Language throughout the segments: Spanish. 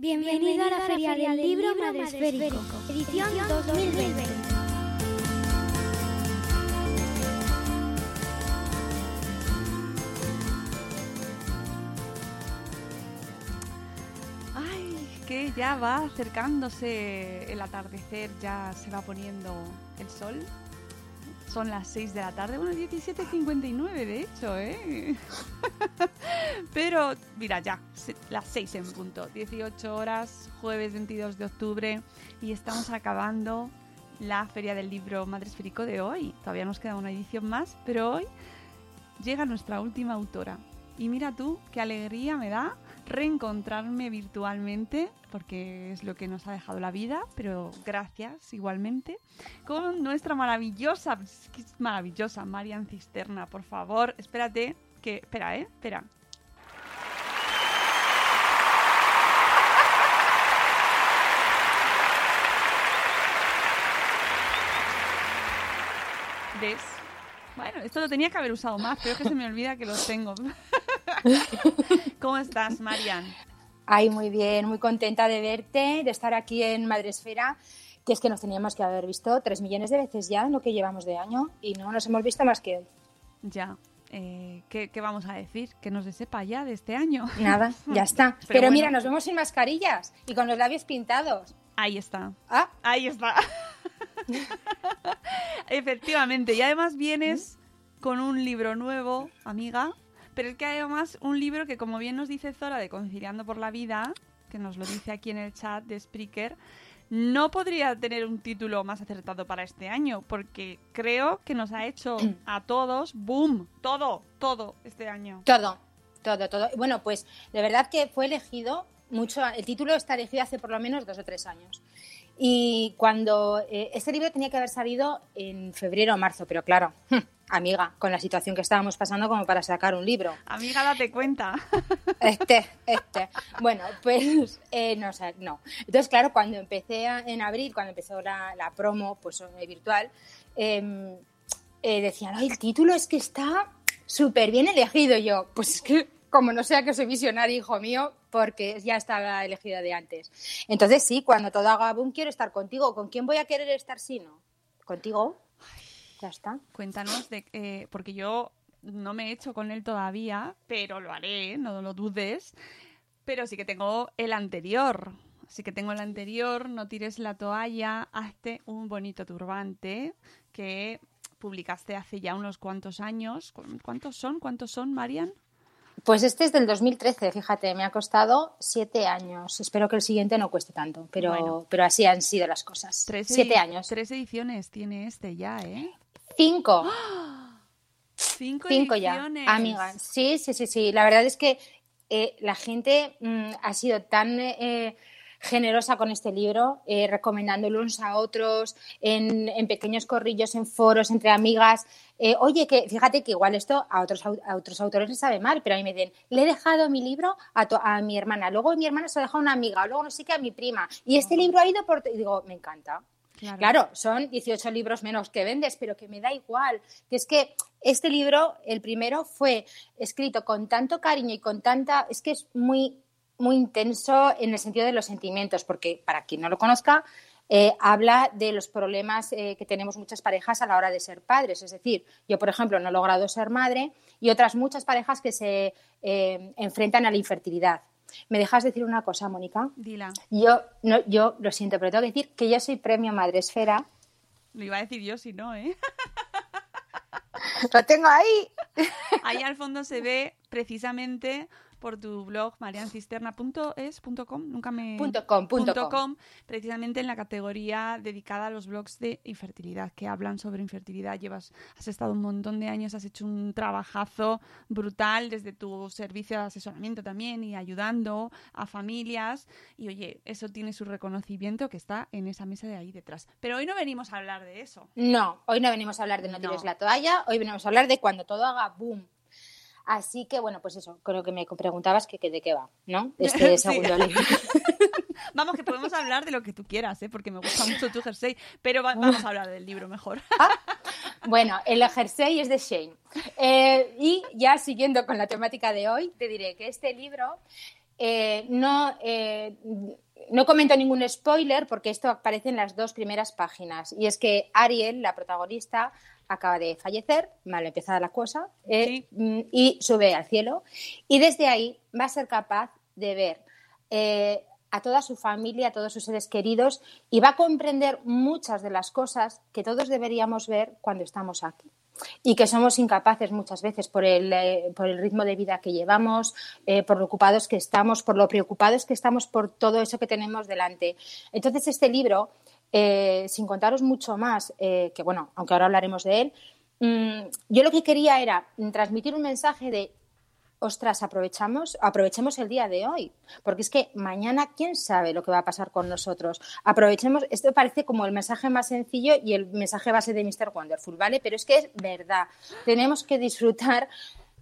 Bienvenido a la Feria del Libro Madresférico, edición 2020. Ay, que ya va acercándose el atardecer, ya se va poniendo el sol. Son las 6 de la tarde, bueno, 17.59 de hecho, ¿eh? Pero, mira, ya, las 6 en punto, 18 horas, jueves 22 de octubre, y estamos acabando la Feria del Libro Madresférico de hoy. Todavía nos queda una edición más, pero hoy llega nuestra última autora. Y mira tú, qué alegría me da reencontrarme virtualmente, porque es lo que nos ha dejado la vida, pero gracias igualmente, con nuestra maravillosa, maravillosa, Marian Cisterna, por favor, espérate, que, espera, eh, espera. ¿Ves? Bueno, esto lo tenía que haber usado más, pero es que se me olvida que los tengo. ¿Cómo estás, Marian? Ay, muy bien, muy contenta de verte, de estar aquí en Madresfera, que es que nos teníamos que haber visto tres millones de veces ya en lo que llevamos de año y no nos hemos visto más que hoy. Ya. eh, ¿qué, qué vamos a decir? Que nos sepa ya de este año. Nada, ya está. Pero Pero, bueno. mira, nos vemos sin mascarillas y con los labios pintados. Ahí está. Ah, Ahí está. Efectivamente. Y además vienes con un libro nuevo, amiga. Pero es que además un libro que, como bien nos dice Zora de Conciliando por la Vida, que nos lo dice aquí en el chat de Spreaker, no podría tener un título más acertado para este año, porque creo que nos ha hecho a todos, boom, todo, todo este año. todo, todo, todo. Bueno, pues de verdad que fue elegido mucho, el título está elegido hace por lo menos dos o tres años. Y cuando eh, este libro tenía que haber salido en febrero o marzo, pero claro, amiga, con la situación que estábamos pasando como para sacar un libro. Amiga, date cuenta. Este, este. Bueno, pues eh, no, o sea, no. Entonces, claro, cuando empecé a- en abril, cuando empezó la, la promo pues, eh, virtual, eh, decían, ay, el título es que está súper bien elegido. Y yo, pues es que, como no sea que soy visionario, hijo mío, porque ya estaba elegida de antes. Entonces, sí, cuando todo haga boom, quiero estar contigo. ¿Con quién voy a querer estar si no? ¿Contigo? Ya está. Cuéntanos, de, eh, porque yo no me he hecho con él todavía, pero lo haré, no lo dudes. Pero sí que tengo el anterior. Sí que tengo el anterior, no tires la toalla, hazte un bonito turbante que publicaste hace ya unos cuantos años. ¿Cu- ¿Cuántos son? ¿Cuántos son, Marian? Pues este es del 2013, fíjate, me ha costado siete años. Espero que el siguiente no cueste tanto, pero, Bueno. pero así han sido las cosas. Tres siete años. Tres ediciones tiene este ya, ¿eh? Cinco. Cinco, Cinco ya, ediciones. amiga. Sí, sí, sí, sí. La verdad es que eh, la gente mm, ha sido tan eh, generosa con este libro, eh, recomendándolo unos a otros, en, en, pequeños corrillos, en foros, entre amigas. Eh, oye, que fíjate que igual esto a otros, a otros autores les sabe mal, pero a mí me dicen, le he dejado mi libro a, a mi hermana, luego mi hermana se lo ha dejado a una amiga, luego no sé qué a mi prima, y este libro ha ido por... Y digo, me encanta. Claro. claro. son 18 libros menos que vendes, pero que me da igual. Que es que este libro, el primero, fue escrito con tanto cariño y con tanta. Es que es muy muy intenso en el sentido de los sentimientos, porque para quien no lo conozca, eh, habla de los problemas eh, que tenemos muchas parejas a la hora de ser padres. Es decir, yo, por ejemplo, no he logrado ser madre y otras muchas parejas que se eh, enfrentan a la infertilidad. ¿Me dejas decir una cosa, Mónica? Dila. Yo, no, yo lo siento, pero tengo que decir que yo soy premio Madresfera. Lo iba a decir yo si no, ¿eh? lo tengo ahí. Ahí al fondo se ve precisamente por tu blog mariancisterna.es.com, nunca me... Punto com, punto com, precisamente en la categoría dedicada a los blogs de infertilidad, que hablan sobre infertilidad. Llevas, has estado un montón de años, has hecho un trabajazo brutal desde tu servicio de asesoramiento también y ayudando a familias. Y oye, eso tiene su reconocimiento que está en esa mesa de ahí detrás. Pero hoy no venimos a hablar de eso. No, hoy no venimos a hablar de no, no. tires la toalla, hoy venimos a hablar de cuando todo haga boom Así que, bueno, pues eso, creo que me preguntabas que, de qué va, ¿no? Este segundo libro. Vamos, que podemos hablar de lo que tú quieras, ¿eh? porque me gusta mucho tu jersey, pero vamos a hablar del libro mejor. Ah, bueno, el jersey es de Shane. Eh, y ya siguiendo con la temática de hoy, te diré que este libro eh, no, eh, no comento ningún spoiler porque esto aparece en las dos primeras páginas. Y es que Ariel, la protagonista, acaba de fallecer, mal empezada la cosa, eh, mm, y sube al cielo. Y desde ahí va a ser capaz de ver eh, a toda su familia, a todos sus seres queridos, y va a comprender muchas de las cosas que todos deberíamos ver cuando estamos aquí. Y que somos incapaces muchas veces por el, eh, por el ritmo de vida que llevamos, por lo ocupados que estamos, por lo preocupados que estamos por todo eso que tenemos delante. Entonces, este libro eh, sin contaros mucho más, eh, que bueno, aunque ahora hablaremos de él, mm, yo lo que quería era transmitir un mensaje de, ostras, aprovechamos, aprovechemos el día de hoy, porque es que mañana quién sabe lo que va a pasar con nosotros. Aprovechemos, esto parece como el mensaje más sencillo y el mensaje base de Mr. Wonderful, ¿vale? Pero es que es verdad, tenemos que disfrutar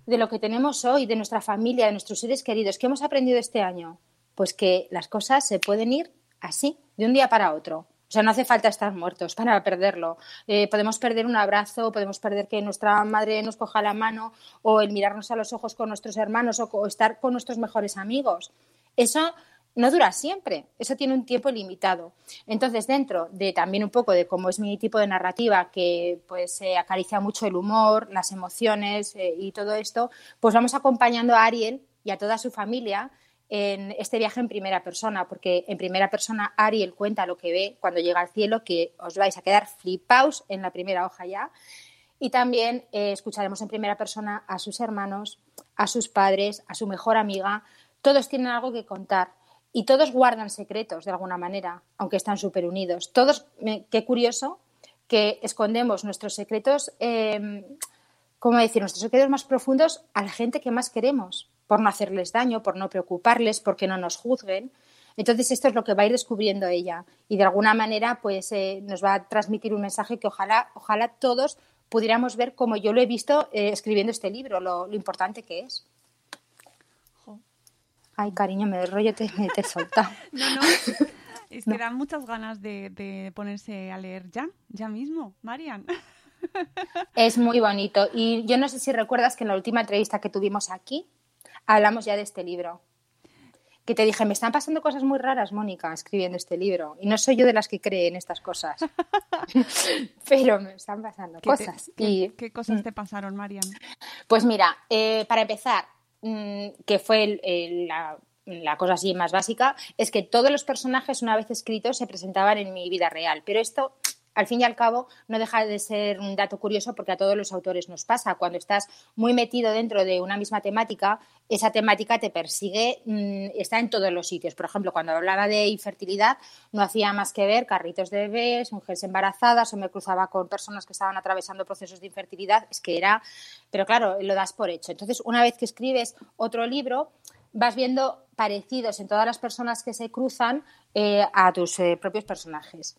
de lo que tenemos hoy, de nuestra familia, de nuestros seres queridos. ¿Qué hemos aprendido este año? Pues que las cosas se pueden ir así, de un día para otro. O sea, no hace falta estar muertos para perderlo. Eh, podemos perder un abrazo, podemos perder que nuestra madre nos coja la mano o el mirarnos a los ojos con nuestros hermanos o, estar con nuestros mejores amigos. Eso no dura siempre, eso tiene un tiempo limitado. Entonces, dentro de también un poco de cómo es mi tipo de narrativa, que pues acaricia mucho el humor, las emociones eh, y todo esto, pues vamos acompañando a Ariel y a toda su familia en este viaje en primera persona, porque en primera persona Ariel cuenta lo que ve cuando llega al cielo, que os vais a quedar flipaos en la primera hoja ya. Y también eh, escucharemos en primera persona a sus hermanos, a sus padres, a su mejor amiga. Todos tienen algo que contar y todos guardan secretos de alguna manera, aunque están súper unidos. Todos, qué curioso que escondemos nuestros secretos, eh, ¿cómo decir? Nuestros secretos más profundos a la gente que más queremos por no hacerles daño, por no preocuparles, porque no nos juzguen. Entonces esto es lo que va a ir descubriendo ella y de alguna manera pues eh, nos va a transmitir un mensaje que ojalá, ojalá todos pudiéramos ver como yo lo he visto eh, escribiendo este libro, lo, importante que es. Ay, cariño, me rollo te, te solta. no, no. Es que dan muchas ganas de, de, ponerse a leer ya, ya mismo, Marian. Es muy bonito. Y yo no sé si recuerdas que en la última entrevista que tuvimos aquí, hablamos ya de este libro. Que te dije, me están pasando cosas muy raras, Mónica, escribiendo este libro. Y no soy yo de las que creen estas cosas. Pero me están pasando cosas. ¿qué, ¿Qué, cosas te pasaron, Marian? Pues mira, eh, para empezar, mm, que fue la, la cosa así más básica, es que todos los personajes, una vez escritos, se presentaban en mi vida real. Pero esto al fin y al cabo no deja de ser un dato curioso porque a todos los autores nos pasa. Cuando estás muy metido dentro de una misma temática, esa temática te persigue, mm, está en todos los sitios. Por ejemplo, cuando hablaba de infertilidad, no hacía más que ver carritos de bebés, mujeres embarazadas o me cruzaba con personas que estaban atravesando procesos de infertilidad. Es que era, pero claro, lo das por hecho. Entonces, una vez que escribes otro libro, vas viendo parecidos en todas las personas que se cruzan eh, a tus eh, propios personajes.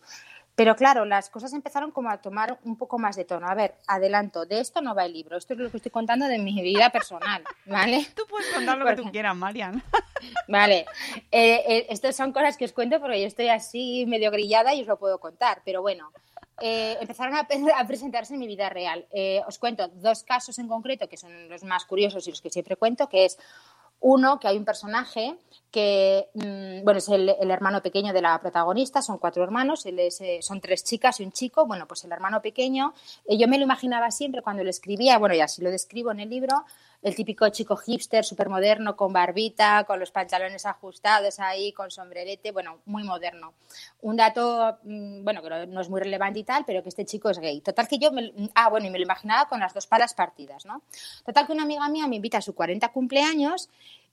Pero claro, las cosas empezaron como a tomar un poco más de tono. A ver, adelanto, de esto no va el libro, esto es lo que estoy contando de mi vida personal, ¿vale? Tú puedes contar lo que tú quieras, Marian. Vale, eh, eh, estas son cosas que os cuento porque yo estoy así medio grillada y os lo puedo contar, pero bueno, eh, empezaron a, a, presentarse en mi vida real. os cuento dos casos en concreto que son los más curiosos y los que siempre cuento, que es uno, que hay un personaje que, mm, bueno, es el, hermano pequeño de la protagonista, son cuatro hermanos, él eh, son tres chicas y un chico, bueno, pues el hermano pequeño, eh, yo me lo imaginaba siempre cuando lo escribía, bueno, y así lo describo en el libro, el típico chico hipster, súper moderno, con barbita, con los pantalones ajustados ahí, con sombrerete, bueno, muy moderno. Un dato, mm, bueno, que no es muy relevante y tal, pero que este chico es gay. Total que yo, me, ah, bueno, y me lo imaginaba con las dos palas partidas, ¿no? Total que una amiga mía me invita a su 40 cumpleaños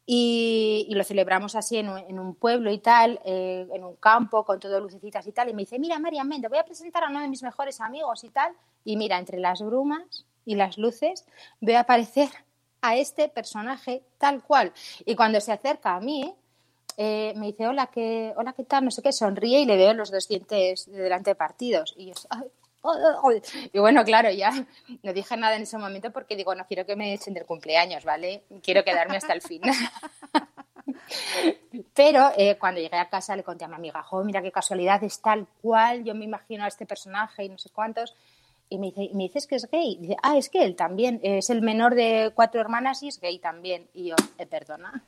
y, lo celebramos así en un, pueblo y tal, eh, en un campo, con todo lucecitas y tal. Y me dice, mira, María, te voy a presentar a uno de mis mejores amigos y tal. Y mira, entre las brumas y las luces veo aparecer a este personaje tal cual. Y cuando se acerca a mí, eh, me dice, hola, ¿qué, hola, ¿qué tal? No sé qué, sonríe y le veo los dos dientes de delante partidos. Y bueno, claro, ya no dije nada en ese momento porque digo, no quiero que me echen del cumpleaños, ¿vale? Quiero quedarme hasta el fin. Pero eh, cuando llegué a casa le conté a mi amiga, jo, mira qué casualidad, es tal cual, yo me imagino a este personaje y no sé cuántos. Y me dice, me dices que es gay. Dice, ah, es que él también, es el menor de cuatro hermanas y es gay también. Y yo, eh, perdona.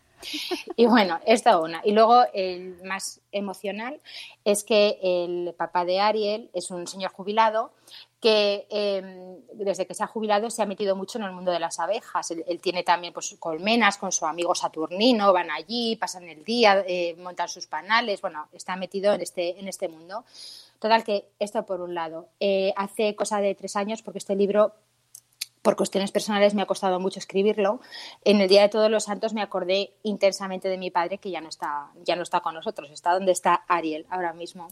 Y bueno, esta una. Y luego el más emocional es que el papá de Ariel es un señor jubilado que em, desde que se ha jubilado se ha metido mucho en el mundo de las abejas. Él, tiene también pues, colmenas con su amigo Saturnino, van allí, pasan el día, eh, montan sus panales, bueno, está metido en este, en este mundo. Total que esto por un lado. Eh, hace cosa de tres años, porque este libro por cuestiones personales me ha costado mucho escribirlo. En el Día de Todos los Santos me acordé intensamente de mi padre, que ya no está, ya no está con nosotros, está donde está Ariel ahora mismo.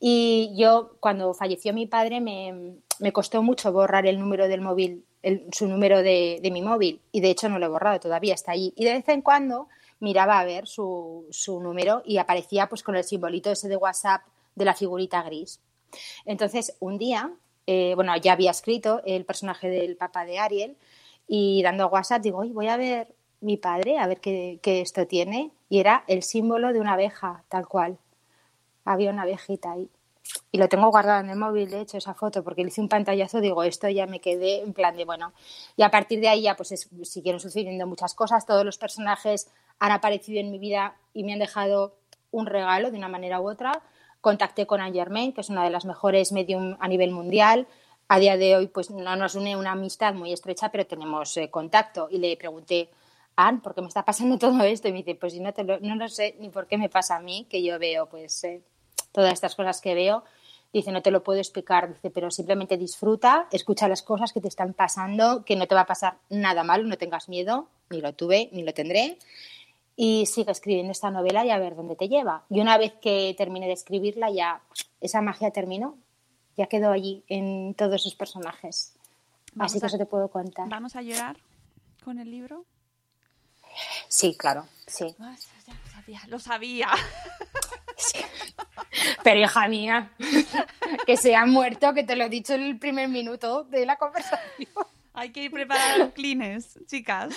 Y yo, cuando falleció mi padre, me, costó mucho borrar el número del móvil, su número de, mi móvil, y de hecho no lo he borrado todavía, está ahí. Y de vez en cuando miraba a ver su, su número y aparecía pues con el simbolito ese de WhatsApp de la figurita gris. Entonces, un día eh, bueno, ya había escrito el personaje del papá de Ariel y dando WhatsApp digo, voy a ver mi padre, a ver qué, esto tiene. Y era el símbolo de una abeja, tal cual. Había una abejita ahí. Y lo tengo guardado en el móvil, de hecho, esa foto, porque le hice un pantallazo, digo, esto ya me quedé en plan de, bueno. Y a partir de ahí ya pues siguieron sucediendo muchas cosas, todos los personajes han aparecido en mi vida y me han dejado un regalo de una manera u otra contacté con Anne Germain, que es una de las mejores medium a nivel mundial. A día de hoy, pues no nos une una amistad muy estrecha, pero tenemos eh, contacto. Y le pregunté, Anne, ¿por qué me está pasando todo esto? Y me dice, pues no, te lo, no sé ni por qué me pasa a mí, que yo veo pues eh, todas estas cosas que veo. Dice, no te lo puedo explicar, dice, pero simplemente disfruta, escucha las cosas que te están pasando, que no te va a pasar nada malo, no tengas miedo, ni lo tuve, ni lo tendré y sigue escribiendo esta novela y a ver dónde te lleva. Y una vez que termine de escribirla, ya esa magia terminó, ya quedó allí en todos esos personajes. Así que eso te puedo contar. ¿Vamos a llorar con el libro? Sí, claro, sí. Ah, lo sabía. Pero hija mía, que se ha muerto, que te lo he dicho en el primer minuto de la conversación. Hay que ir preparando clines, chicas.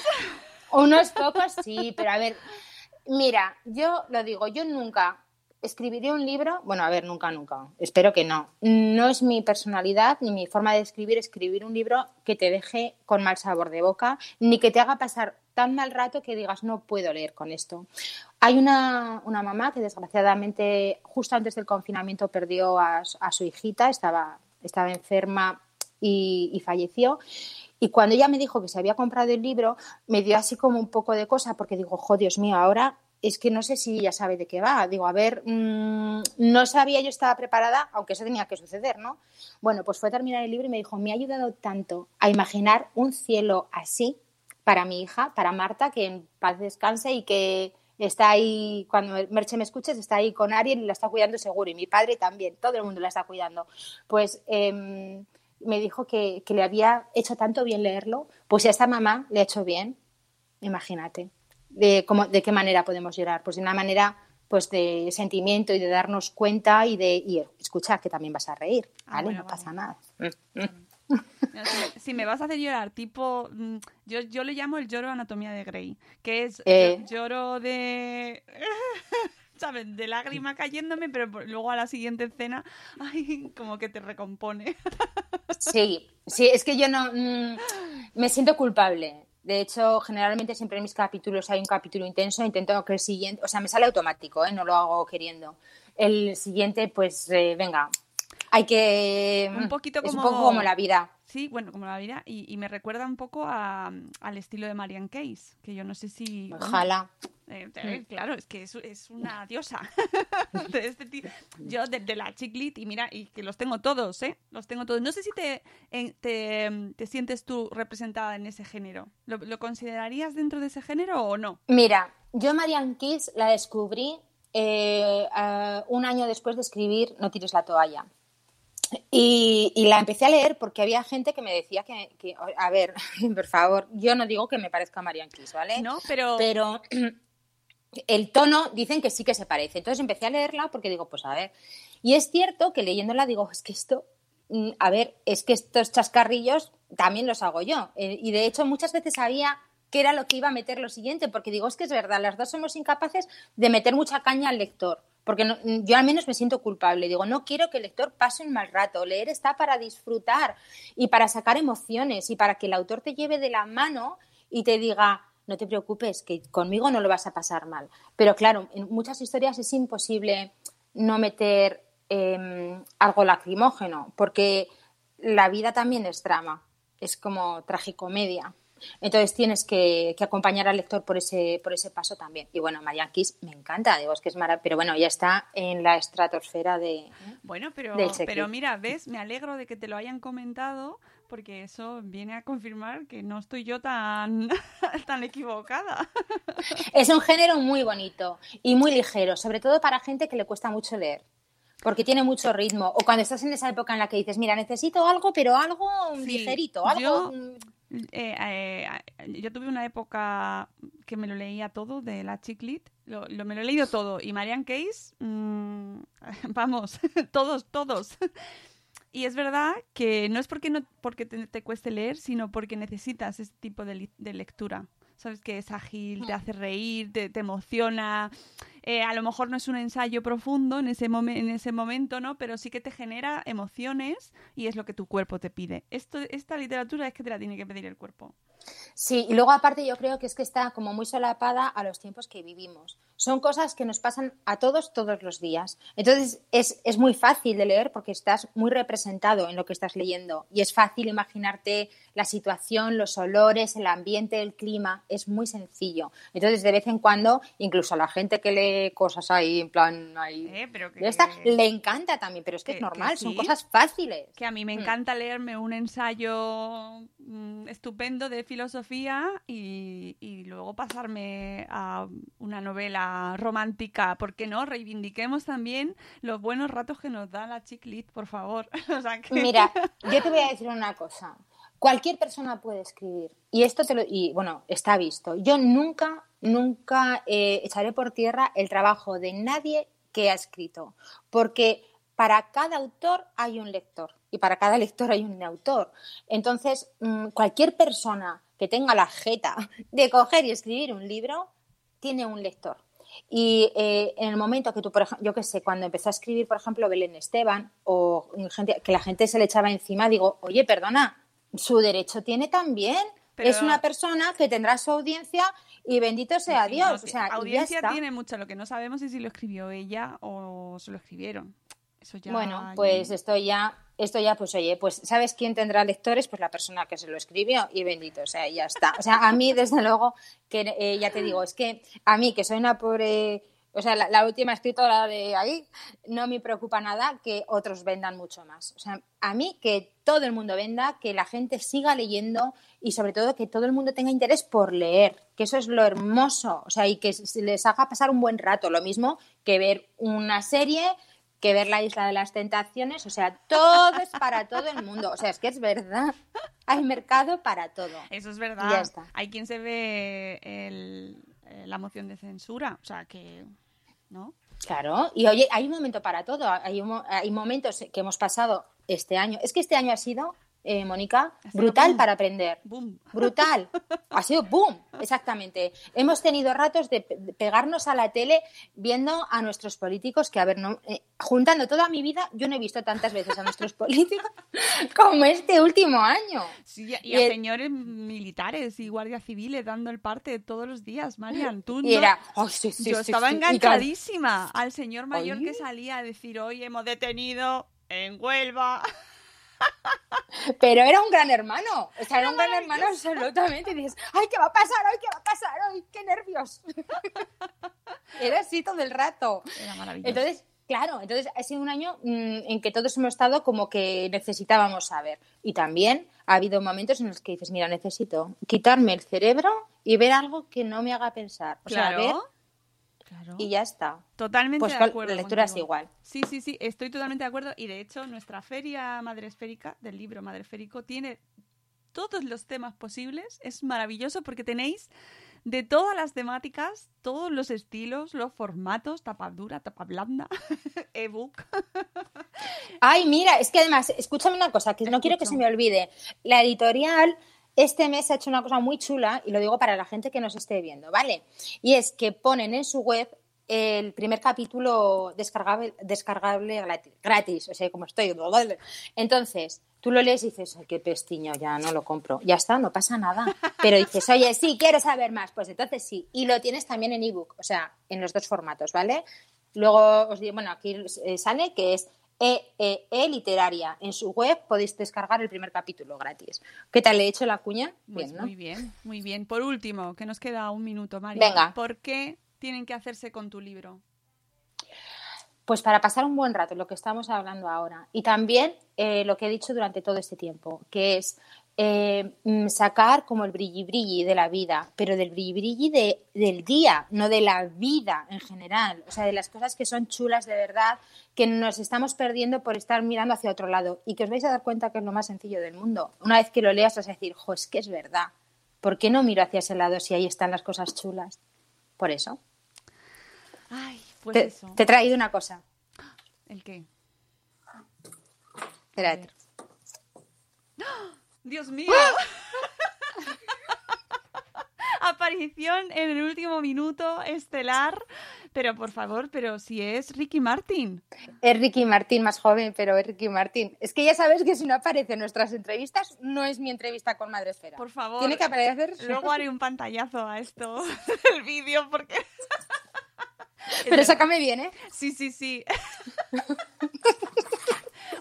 Unos pocos sí, pero a ver, mira, yo lo digo, yo nunca escribiré un libro, bueno, a ver, nunca, nunca, espero que no. No es mi personalidad ni mi forma de escribir escribir un libro que te deje con mal sabor de boca, ni que te haga pasar tan mal rato que digas, no puedo leer con esto. Hay una, mamá que desgraciadamente justo antes del confinamiento perdió a, su hijita, estaba, estaba enferma y falleció. Y cuando ella me dijo que se había comprado el libro, me dio así como un poco de cosa, porque digo, jo, Dios mío, ahora es que no sé si ella sabe de qué va. Digo, a ver, mm, no sabía, yo estaba preparada, aunque eso tenía que suceder, ¿no? Bueno, pues fue a terminar el libro y me dijo, me ha ayudado tanto a imaginar un cielo así para mi hija, para Marta, que en paz descanse y que está ahí, cuando Merche me escuches, está ahí con Ariel y la está cuidando seguro, y mi padre también, todo el mundo la está cuidando. Pues eh, me dijo que, le había hecho tanto bien leerlo, pues a esta mamá le ha hecho bien, imagínate. de, cómo, de qué manera podemos llorar. Pues de una manera pues de sentimiento y de darnos cuenta y de y escuchar que también vas a reír, Ah, ¿vale? bueno, no vale. pasa nada. No, si, si me vas a hacer llorar, tipo, mm, yo, yo le llamo el lloro anatomía de Grey, que es Eh. lloro de, ¿sabes? De lágrima cayéndome, pero luego a la siguiente escena, ay, como que te recompone. Sí, sí, es que yo no mm, me siento culpable. De hecho, generalmente siempre en mis capítulos hay un capítulo intenso, intento que el siguiente, o sea, me sale automático, ¿eh? no lo hago queriendo. El siguiente, pues, eh, venga, hay que... Un poquito es un como- poco como la vida. Sí, bueno, como la vida, y, y me recuerda un poco a- al estilo de Marianne Case, que yo no sé si... Ojalá. Eh, claro, es que es, es una diosa de este tipo. Yo, de, de la chiclit, y mira, y que los tengo todos, ¿eh? Los tengo todos. No sé si te, en- te, em, te sientes tú representada en ese género. ¿Lo, lo considerarías dentro de ese género o no? Mira, yo Marianne Kiss la descubrí eh, ah, un año después de escribir No tires la toalla. Y, y la empecé a leer porque había gente que me decía que, que- a ver, por favor, yo no digo que me parezca a Marianne Kiss, ¿vale? ¿No? Pero, Pero el tono dicen que sí que se parece. Entonces empecé a leerla porque digo, pues a ver. Y es cierto que leyéndola digo, es que esto, mm, a ver, es que estos chascarrillos también los hago yo. Eh, y de hecho muchas veces sabía qué era lo que iba a meter lo siguiente, porque digo, es que es verdad, las dos somos incapaces de meter mucha caña al lector. Porque no- yo al menos me siento culpable. Digo, no quiero que el lector pase un mal rato. Leer está para disfrutar y para sacar emociones y para que el autor te lleve de la mano y te diga, no te preocupes, que conmigo no lo vas a pasar mal. Pero claro, en muchas historias es imposible no meter eh, algo lacrimógeno, porque la vida también es drama, es como tragicomedia. Entonces tienes que, que acompañar al lector por ese, por ese paso también. Y bueno, Marianne Kiss me encanta, digo, es que es maravilloso, pero bueno, ya está en la estratosfera de... bueno, pero, del pero mira, ¿ves? Me alegro de que te lo hayan comentado porque eso viene a confirmar que no estoy yo tan, tan equivocada. Es un género muy bonito y muy ligero, sobre todo para gente que le cuesta mucho leer. Porque tiene mucho ritmo. O cuando estás en esa época en la que dices, mira, necesito algo, pero algo Sí, ligerito, algo. yo- mm, Eh, eh, yo tuve una época que me lo leía todo de la chiclit, lo, lo- me lo he leído todo. Y Marianne Case, mm, vamos, todos, todos. Y es verdad que no es porque no porque te, te cueste leer, sino porque necesitas este tipo de, de lectura. Sabes que es ágil, te hace reír, te, te emociona. Eh, a lo mejor no es un ensayo profundo en ese, momen- en ese momento, ¿no? Pero sí que te genera emociones y es lo que tu cuerpo te pide. Esto, esta literatura es que te la tiene que pedir el cuerpo. Sí, y luego aparte yo creo que es que está como muy solapada a los tiempos que vivimos. Son cosas que nos pasan a todos todos los días. Entonces es, es muy fácil de leer porque estás muy representado en lo que estás leyendo y es fácil imaginarte la situación, los olores, el ambiente, el clima. Es muy sencillo. Entonces de vez en cuando, incluso a la gente que lee cosas ahí, en plan, ahí, Eh, pero que- esta, le encanta también, pero es que, que- es normal, que son cosas fáciles. Que a mí me Mm. encanta leerme un ensayo mm, estupendo de filosofía y, y luego pasarme a una novela romántica. ¿Por qué no? Reivindiquemos también los buenos ratos que nos da la chiclit, por favor. O sea que- Mira, yo te voy a decir una cosa. Cualquier persona puede escribir. Y esto te lo. Y bueno, está visto. Yo nunca, nunca eh, echaré por tierra el trabajo de nadie que ha escrito. Porque para cada autor hay un lector. Y para cada lector hay un autor. Entonces, mm, cualquier persona que tenga la jeta de coger y escribir un libro, tiene un lector. Y eh, en el momento que tú, por ejemplo, yo qué sé, cuando empezó a escribir, por ejemplo, Belén Esteban, o gente, que la gente se le echaba encima, digo, oye, perdona, su derecho tiene también. Pero- Es una persona que tendrá su audiencia y bendito sea Sí, Dios. no, o sea, y ya audiencia tiene mucho. Lo que no sabemos es si lo escribió ella o se lo escribieron. Eso ya. Bueno, pues esto ya, esto ya, pues oye, pues ¿sabes quién tendrá lectores? Pues la persona que se lo escribió y bendito, o sea, ya está. O sea, a mí, desde luego, que eh, ya te digo, es que a mí, que soy una pobre, o sea, la, la última escritora de ahí, no me preocupa nada que otros vendan mucho más. O sea, a mí que todo el mundo venda, que la gente siga leyendo y sobre todo que todo el mundo tenga interés por leer, que eso es lo hermoso, o sea, y que les haga pasar un buen rato, lo mismo que ver una serie que ver la isla de las tentaciones, o sea, todo es para todo el mundo, o sea, es que es verdad, hay mercado para todo. Eso es verdad. ya está. Hay quien se ve el, eh, la moción de censura. O sea que, ¿no? Claro, y oye, hay un momento para todo. Hay, un hay momentos que hemos pasado este año. Es que este año ha sido, eh, Mónica, brutal boom. para aprender. Boom. Brutal. Ha sido boom, exactamente. Hemos tenido ratos de, pe- de pegarnos a la tele viendo a nuestros políticos, que a ver, no, eh, juntando toda mi vida, yo no he visto tantas veces a nuestros políticos como este último año. Sí, y a, y Y a el- señores militares y guardias civiles dando el parte todos los días, Marian. Tú Y no- era, "Ay, sí, sí, Yo estaba sí". Y claro, enganchadísima al señor mayor Ay. que salía a decir, hoy hemos detenido en Huelva. Pero era un gran hermano. O sea, era un gran hermano absolutamente. Y dices, ay, ¿qué va a pasar hoy? ¿Qué va a pasar hoy? ¡Qué nervios! era así todo el rato. Era maravilloso. Entonces, claro, entonces ha sido un año mm, en que todos hemos estado como que necesitábamos saber. Y también ha habido momentos en los que dices, mira, necesito quitarme el cerebro y ver algo que no me haga pensar. O sea, ver claro. Y ya está. Totalmente Pues de acuerdo. la lectura es igual. Sí, sí, sí, estoy totalmente de acuerdo. Y de hecho, nuestra feria madresférica, del libro madresférico, tiene todos los temas posibles. Es maravilloso porque tenéis de todas las temáticas, todos los estilos, los formatos, tapa dura, tapa blanda, ebook. Ay, mira, es que además, escúchame una cosa, que no quiero que se me olvide. La editorial este mes ha hecho una cosa muy chula, y lo digo para la gente que nos esté viendo, ¿vale? Y es que ponen en su web el primer capítulo descargable, descargable grati- gratis, o sea, como estoy. Entonces, tú lo lees y dices, ay, qué pestiño, ya no lo compro. Ya está, no pasa nada. Pero dices, oye, sí, quiero saber más, pues entonces sí. Y lo tienes también en ebook, o sea, en los dos formatos, ¿vale? Luego os digo, bueno, aquí eh, sale que es EEE Literaria. En su web podéis descargar el primer capítulo gratis. ¿Qué tal? ¿Le he hecho la cuña? Pues Bien, ¿no? Muy bien, muy bien. Por último, que nos queda un minuto, María. Venga. ¿Por qué tienen que hacerse con tu libro? Pues para pasar un buen rato, lo que estamos hablando ahora. Y también eh, lo que he dicho durante todo este tiempo, que es eh, mm, sacar como el brilli brilli de la vida, pero del brilli brilli de, del día, no de la vida en general. O sea, de las cosas que son chulas de verdad, que nos estamos perdiendo por estar mirando hacia otro lado. Y que os vais a dar cuenta que es lo más sencillo del mundo. Una vez que lo leas, vas a decir, jo, es que es verdad. ¿Por qué no miro hacia ese lado si ahí están las cosas chulas? Por eso. Ay, pues te, eso. te he traído una cosa. ¿El qué? Espérate. ver. ¡Dios mío! Aparición en el último minuto estelar. Pero por favor, pero si es Ricky Martin. Es Ricky Martín, más joven, pero es Ricky Martín. Es que ya sabes que si no aparece en nuestras entrevistas, no es mi entrevista con Madre Esfera. Por favor. Tiene que aparecer. Luego haré un pantallazo a esto del vídeo porque. Pero sácame bien, ¿eh? Sí, sí, sí.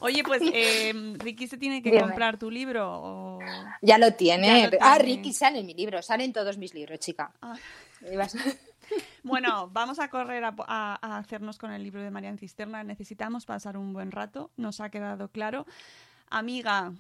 Oye, pues eh, Ricky se tiene que Dime. comprar tu libro. o- Ya lo tiene. Ya lo Ah. Ricky sale en mi libro. Salen todos mis libros, chica. Ah. Bueno, vamos a correr a, a- a hacernos con el libro de Marian Cisterna. Necesitamos pasar un buen rato, nos ha quedado claro. Amiga,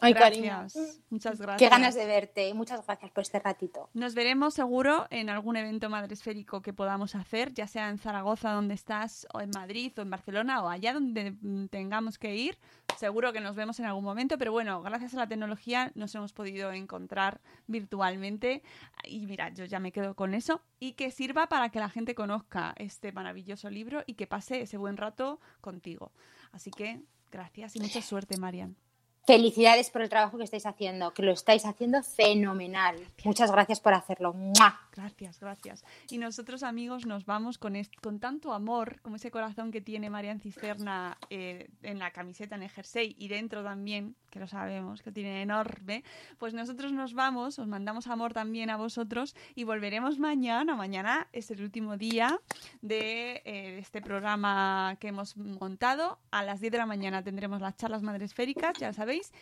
Ay, gracias. cariño. Muchas gracias. Qué ganas de verte. Muchas gracias por este ratito. Nos veremos seguro en algún evento madresférico que podamos hacer, ya sea en Zaragoza, donde estás, o en Madrid, o en Barcelona, o allá donde tengamos que ir. Seguro que nos vemos en algún momento, pero bueno, gracias a la tecnología nos hemos podido encontrar virtualmente. Y mira, yo ya me quedo con eso. Y que sirva para que la gente conozca este maravilloso libro y que pase ese buen rato contigo. Así que gracias y mucha suerte, Marian. Felicidades por el trabajo que estáis haciendo, que lo estáis haciendo fenomenal. Muchas gracias por hacerlo. Gracias, gracias. Y nosotros, amigos, nos vamos con, con tanto amor, como ese corazón que tiene Marian Cisterna eh, en la camiseta, en el jersey y dentro también, que lo sabemos, que tiene enorme. Pues nosotros nos vamos, os mandamos amor también a vosotros y volveremos mañana. Mañana es el último día de eh, este programa que hemos montado. A las 10 de la mañana tendremos las charlas madresféricas, ya lo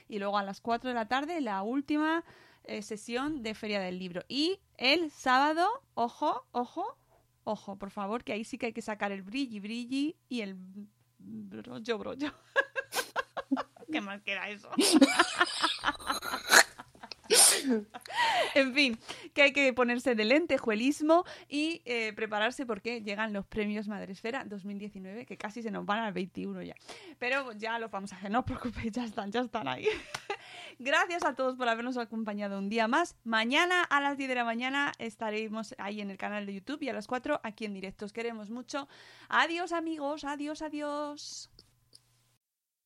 y luego a las 4 de la tarde la última eh, sesión de Feria del Libro. Y el sábado, ojo, ojo, ojo, por favor, que ahí sí que hay que sacar el brilli, brilli y el brollo, brollo. ¿Qué más queda eso? en fin, que hay que ponerse de lentejuelismo y eh, prepararse porque llegan los premios Madresfera 2019, que casi se nos van al 21 ya. Pero ya los vamos a hacer, no os preocupéis, ya están, ya están ahí. Gracias a todos por habernos acompañado un día más. Mañana a las 10 de la mañana estaremos ahí en el canal de YouTube y a las 4 aquí en directo. Os queremos mucho. Adiós amigos, adiós, adiós.